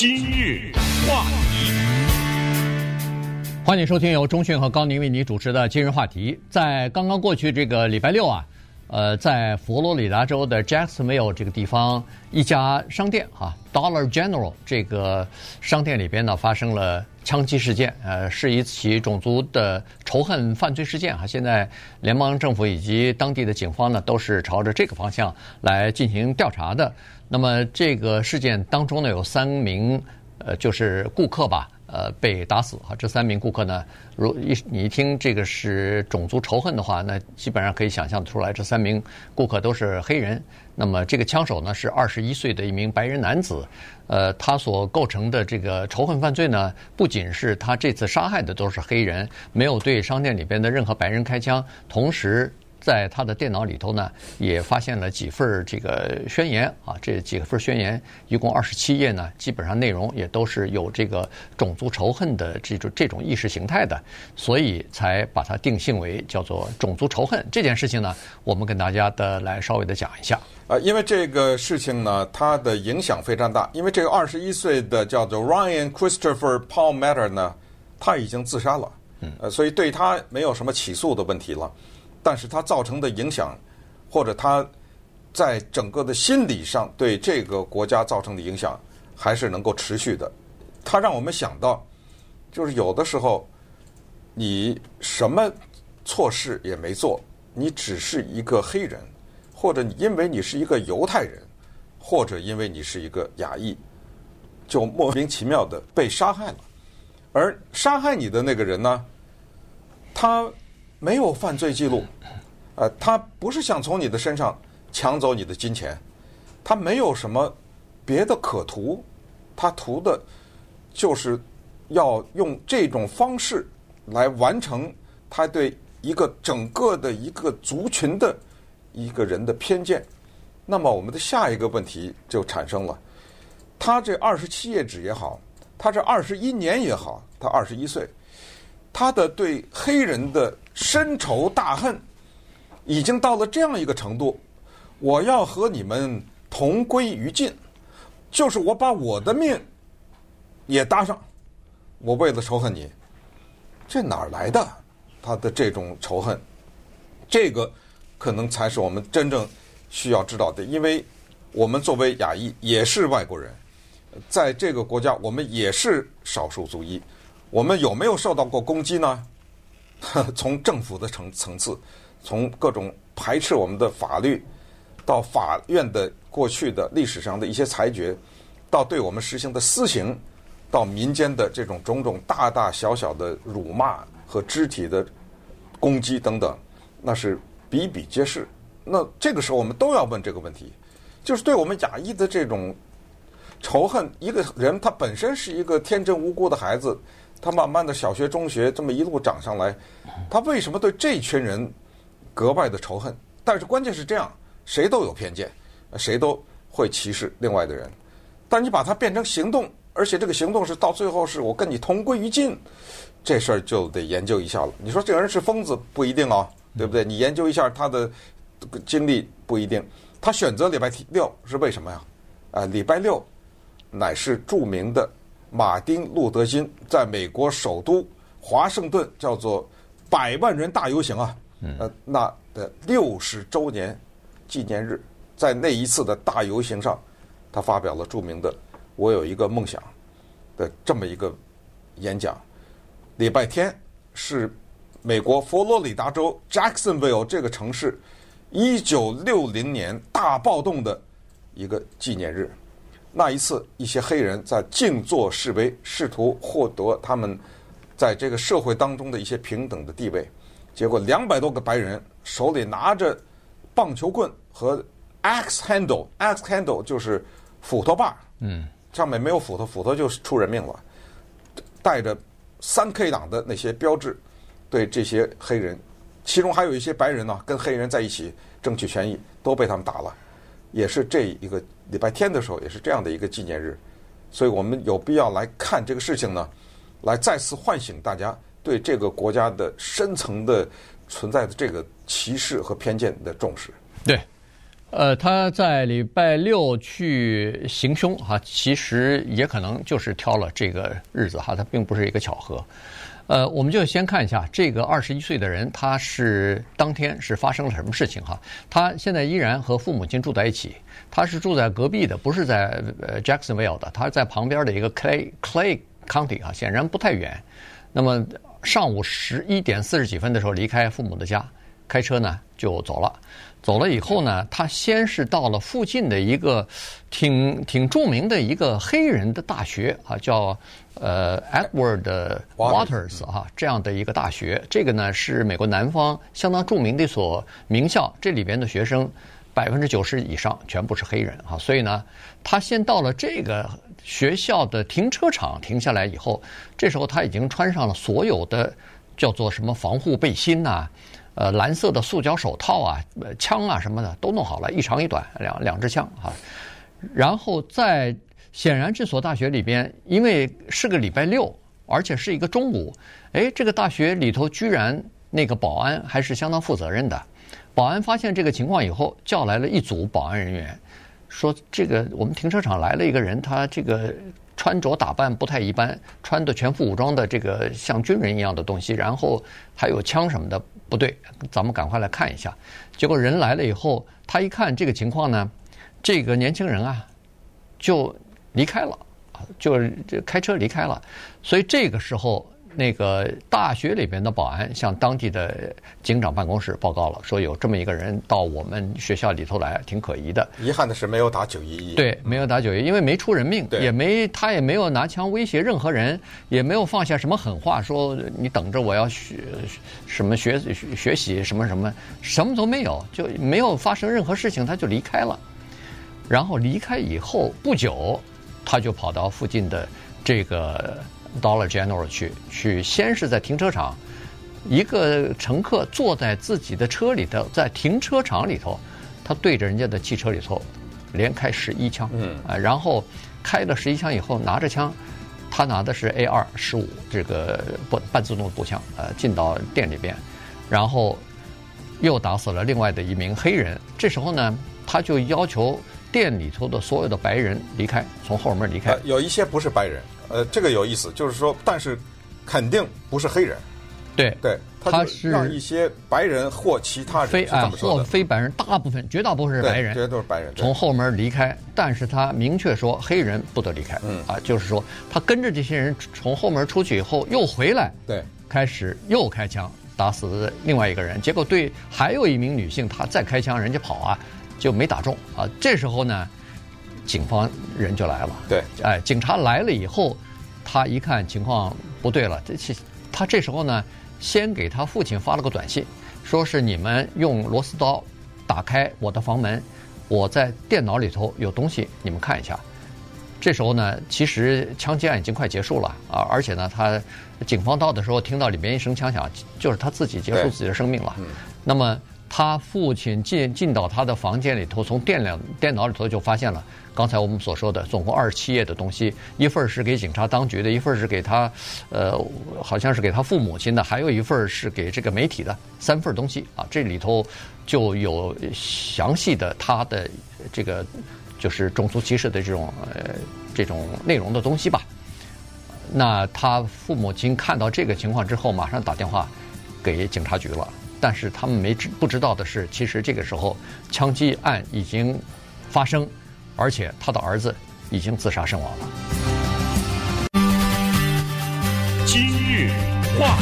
今日话题，欢迎收听由中讯和高宁为你主持的今日话题。在刚刚过去这个礼拜六啊，呃，在佛罗里达州的 Jacksonville 这个地方，一家商店哈、Dollar General 这个商店里边呢，发生了枪击事件，呃，是一起种族的仇恨犯罪事件、啊。现在联邦政府以及当地的警方呢，都是朝着这个方向来进行调查的。那么这个事件当中呢，有三名呃，就是顾客吧，呃，被打死哈。这三名顾客呢，如一你一听这个是种族仇恨的话，那基本上可以想象出来，这三名顾客都是黑人。那么这个枪手呢，是二十一岁的一名白人男子。呃，他所构成的这个仇恨犯罪呢，不仅是他这次杀害的都是黑人，没有对商店里边的任何白人开枪，同时。在他的电脑里头呢，也发现了几份这个宣言啊，这几份宣言一共二十七页呢，基本上内容也都是有这个种族仇恨的这种这种意识形态的，所以才把它定性为叫做种族仇恨这件事情呢，我们跟大家的来稍微的讲一下。呃，因为这个事情呢，它的影响非常大，因为这个二十一岁的叫做 Ryan Christopher Palmer 呢，他已经自杀了，嗯，呃，所以对他没有什么起诉的问题了。但是它造成的影响，或者它在整个的心理上对这个国家造成的影响，还是能够持续的。它让我们想到，就是有的时候你什么错事也没做，你只是一个黑人，或者你因为你是一个犹太人，或者因为你是一个亚裔，就莫名其妙的被杀害了。而杀害你的那个人呢，他。没有犯罪记录，呃，他不是想从你的身上抢走你的金钱，他没有什么别的可图，他图的就是要用这种方式来完成他对一个整个的一个族群的一个人的偏见。那么我们的下一个问题就产生了：他这二十七页纸也好，他这二十一年也好，他二十一岁，他的对黑人的。深仇大恨。已经到了这样一个程度，我要和你们同归于尽，就是我把我的命也搭上，我为了仇恨你，这哪儿来的？他的这种仇恨，这个可能才是我们真正需要知道的，因为我们作为亚裔也是外国人，在这个国家我们也是少数族裔，我们有没有受到过攻击呢？从政府的层层次，从各种排斥我们的法律，到法院的过去的历史上的一些裁决，到对我们实行的私刑，到民间的这种种种大大小小的辱骂和肢体的攻击等等，那是比比皆是。那这个时候我们都要问这个问题，就是对我们亚裔的这种仇恨，一个人他本身是一个天真无辜的孩子。他慢慢的小学、中学这么一路长上来，他为什么对这群人格外的仇恨？但是关键是这样，谁都有偏见，谁都会歧视另外的人。但你把它变成行动，而且这个行动是到最后是我跟你同归于尽，这事儿就得研究一下了。你说这个人是疯子不一定啊，对不对？你研究一下他的经历不一定。他选择礼拜六是为什么呀？啊，礼拜六乃是著名的。马丁·路德·金在美国首都华盛顿叫做百万人大游行啊，呃，那的六十周年纪念日，在那一次的大游行上，他发表了著名的“我有一个梦想”的这么一个演讲。礼拜天是美国佛罗里达州 Jacksonville 这个城市一九六零年大暴动的一个纪念日。那一次，一些黑人在静坐示威，试图获得他们在这个社会当中的一些平等的地位。结果，两百多个白人手里拿着棒球棍和 axe handle，axe handle 就是斧头把，嗯，上面没有斧头，斧头就出人命了。带着三 K 党的那些标志，对这些黑人，其中还有一些白人呢，跟黑人在一起争取权益，都被他们打了。也是这一个礼拜天的时候，也是这样的一个纪念日，所以我们有必要来看这个事情呢，来再次唤醒大家对这个国家的深层的存在的这个歧视和偏见的重视。对，呃，他在礼拜六去行凶哈，其实也可能就是挑了这个日子哈，他并不是一个巧合。呃，我们就先看一下这个二十一岁的人，他是当天是发生了什么事情哈？他现在依然和父母亲住在一起，他是住在隔壁的，不是在呃 Jacksonville 的，他是在旁边的一个 Clay Clay County 哈，显然不太远。那么上午十一点四十几分的时候离开父母的家，开车呢就走了。走了以后呢，他先是到了附近的一个挺挺著名的一个黑人的大学啊，叫呃 Edward Waters 哈这样的一个大学。这个呢是美国南方相当著名的一所名校，这里边的学生百分之九十以上全部是黑人啊，所以呢，他先到了这个学校的停车场停下来以后，这时候他已经穿上了所有的叫做什么防护背心呐。呃，蓝色的塑胶手套啊，枪啊什么的都弄好了，一长一短两两支枪啊。然后在显然这所大学里边，因为是个礼拜六，而且是一个中午，哎，这个大学里头居然那个保安还是相当负责任的。保安发现这个情况以后，叫来了一组保安人员，说这个我们停车场来了一个人，他这个穿着打扮不太一般，穿的全副武装的这个像军人一样的东西，然后还有枪什么的。不对，咱们赶快来看一下。结果人来了以后，他一看这个情况呢，这个年轻人啊就离开了，就开车离开了。所以这个时候。那个大学里边的保安向当地的警长办公室报告了，说有这么一个人到我们学校里头来，挺可疑的。遗憾的是没有打九一一。对，没有打九一一，因为没出人命，也没他也没有拿枪威胁任何人，也没有放下什么狠话，说你等着我要学什么学学习什么什么，什么都没有，就没有发生任何事情，他就离开了。然后离开以后不久，他就跑到附近的这个。Dollar General 去去，先是在停车场，一个乘客坐在自己的车里头，在停车场里头，他对着人家的汽车里头连开十一枪，嗯啊，然后开了十一枪以后，拿着枪，他拿的是 A 二十五这个半半自动步枪，呃，进到店里边，然后又打死了另外的一名黑人。这时候呢，他就要求店里头的所有的白人离开，从后门离开。有一些不是白人。呃，这个有意思，就是说，但是肯定不是黑人，对对，他是让一些白人或其他人非啊或非白人，大部分绝大部分是白人，绝对都是白人，从后门离开，但是他明确说黑人不得离开，嗯。啊，就是说他跟着这些人从后门出去以后又回来，对，开始又开枪打死另外一个人，结果对还有一名女性，他再开枪，人家跑啊就没打中。啊，这时候呢。警方人就来了，对，哎，警察来了以后，他一看情况不对了，这他这时候呢，先给他父亲发了个短信，说是你们用螺丝刀打开我的房门，我在电脑里头有东西，你们看一下。这时候呢，其实枪击案已经快结束了啊，而且呢，他警方到的时候听到里面一声枪响，就是他自己结束自己的生命了。嗯，那么。他父亲进进到他的房间里头，从电脑电脑里头就发现了刚才我们所说的总共二十七页的东西，一份是给警察当局的，一份是给他，呃，好像是给他父母亲的，还有一份是给这个媒体的，三份东西啊，这里头就有详细的他的这个就是种族歧视的这种呃这种内容的东西吧。那他父母亲看到这个情况之后，马上打电话给警察局了。但是他们没知不知道的是，其实这个时候枪击案已经发生，而且他的儿子已经自杀身亡了。今日话，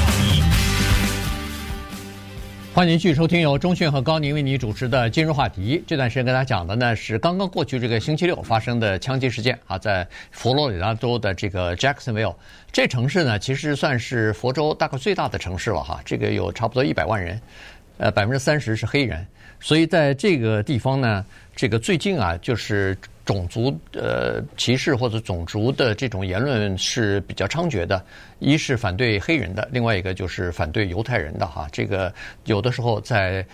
欢迎继续收听由中讯和高宁为你主持的《今日话题》。这段时间跟大家讲的呢是刚刚过去这个星期六发生的枪击事件啊，在佛罗里达州的这个 Jacksonville。这城市呢，其实算是佛州大概最大的城市了哈。这个有差不多一百万人，呃，百分之三十是黑人，所以在这个地方呢，这个最近啊，就是种族呃歧视或者种族的这种言论是比较猖獗的。一是反对黑人的，另外一个就是反对犹太人的哈。这个有的时候在。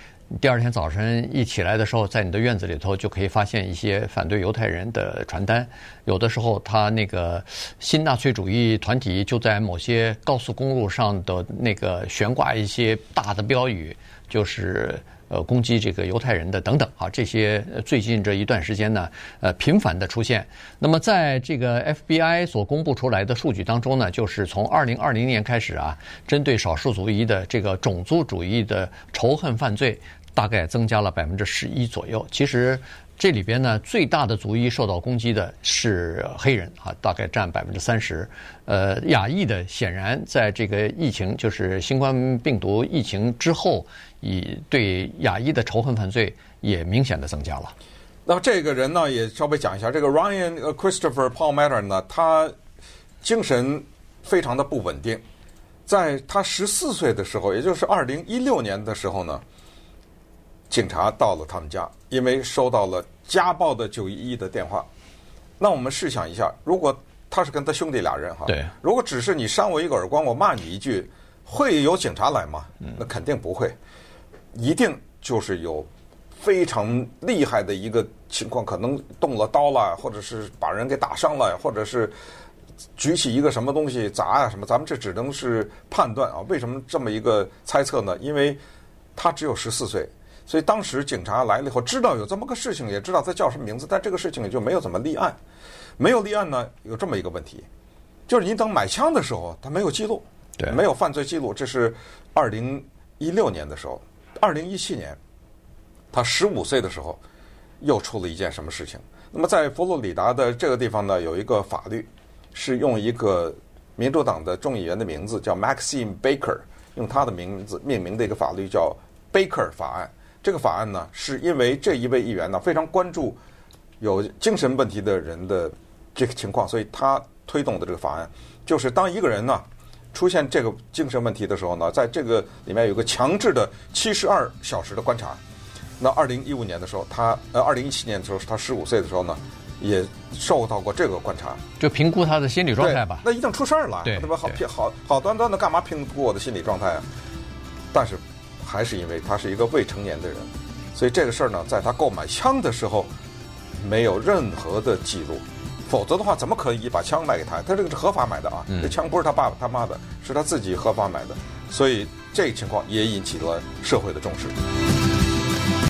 第二天早晨一起来的时候，在你的院子里头就可以发现一些反对犹太人的传单。有的时候，他那个新纳粹主义团体就在某些高速公路上的那个悬挂一些大的标语，就是呃攻击这个犹太人的等等啊，这些最近这一段时间呢，呃频繁的出现。那么在这个 FBI 所公布出来的数据当中呢，就是从二零二零年开始啊，针对少数族裔的这个种族主义的仇恨犯罪，大概增加了百分之十一左右。其实。这里边呢，最大的族裔受到攻击的是黑人啊，大概占百分之三十。呃，亚裔的显然在这个疫情，就是新冠病毒疫情之后，以对亚裔的仇恨犯罪也明显的增加了。那么这个人呢，也稍微讲一下，这个 Ryan Christopher Palmetto 呢，他精神非常的不稳定，在他十四岁的时候，也就是二零一六年的时候呢。警察到了他们家，因为收到了家暴的九一一的电话。那我们试想一下，如果他是跟他兄弟俩人哈，对，如果只是你扇我一个耳光，我骂你一句，会有警察来吗？那肯定不会，一定就是有非常厉害的一个情况，可能动了刀了，或者是把人给打伤了，或者是举起一个什么东西砸呀什么。咱们这只能是判断啊。为什么这么一个猜测呢？因为他只有十四岁。所以当时警察来了以后，知道有这么个事情，也知道他叫什么名字，但这个事情也就没有怎么立案。没有立案呢，有这么一个问题，就是你等买枪的时候，他没有记录，对，没有犯罪记录。这是二零一六年的时候，二零一七年，他十五岁的时候，又出了一件什么事情？那么在佛罗里达的这个地方呢，有一个法律是用一个民主党的众议员的名字叫 Maxine Baker，用他的名字命名的一个法律叫 Baker 法案。这个法案呢，是因为这一位议员呢非常关注有精神问题的人的这个情况，所以他推动的这个法案，就是当一个人呢出现这个精神问题的时候呢，在这个里面有个强制的七十二小时的观察。那二零一五年的时候，他呃二零一七年的时候，他十五岁的时候呢，也受到过这个观察，就评估他的心理状态吧。那一定出事儿了，对，对吧？好好好端端的干嘛评估我的心理状态啊？但是。还是因为他是一个未成年的人，所以这个事儿呢，在他购买枪的时候没有任何的记录，否则的话，怎么可以把枪卖给他？他这个是合法买的啊，这枪不是他爸爸他妈的，是他自己合法买的，所以这个情况也引起了社会的重视。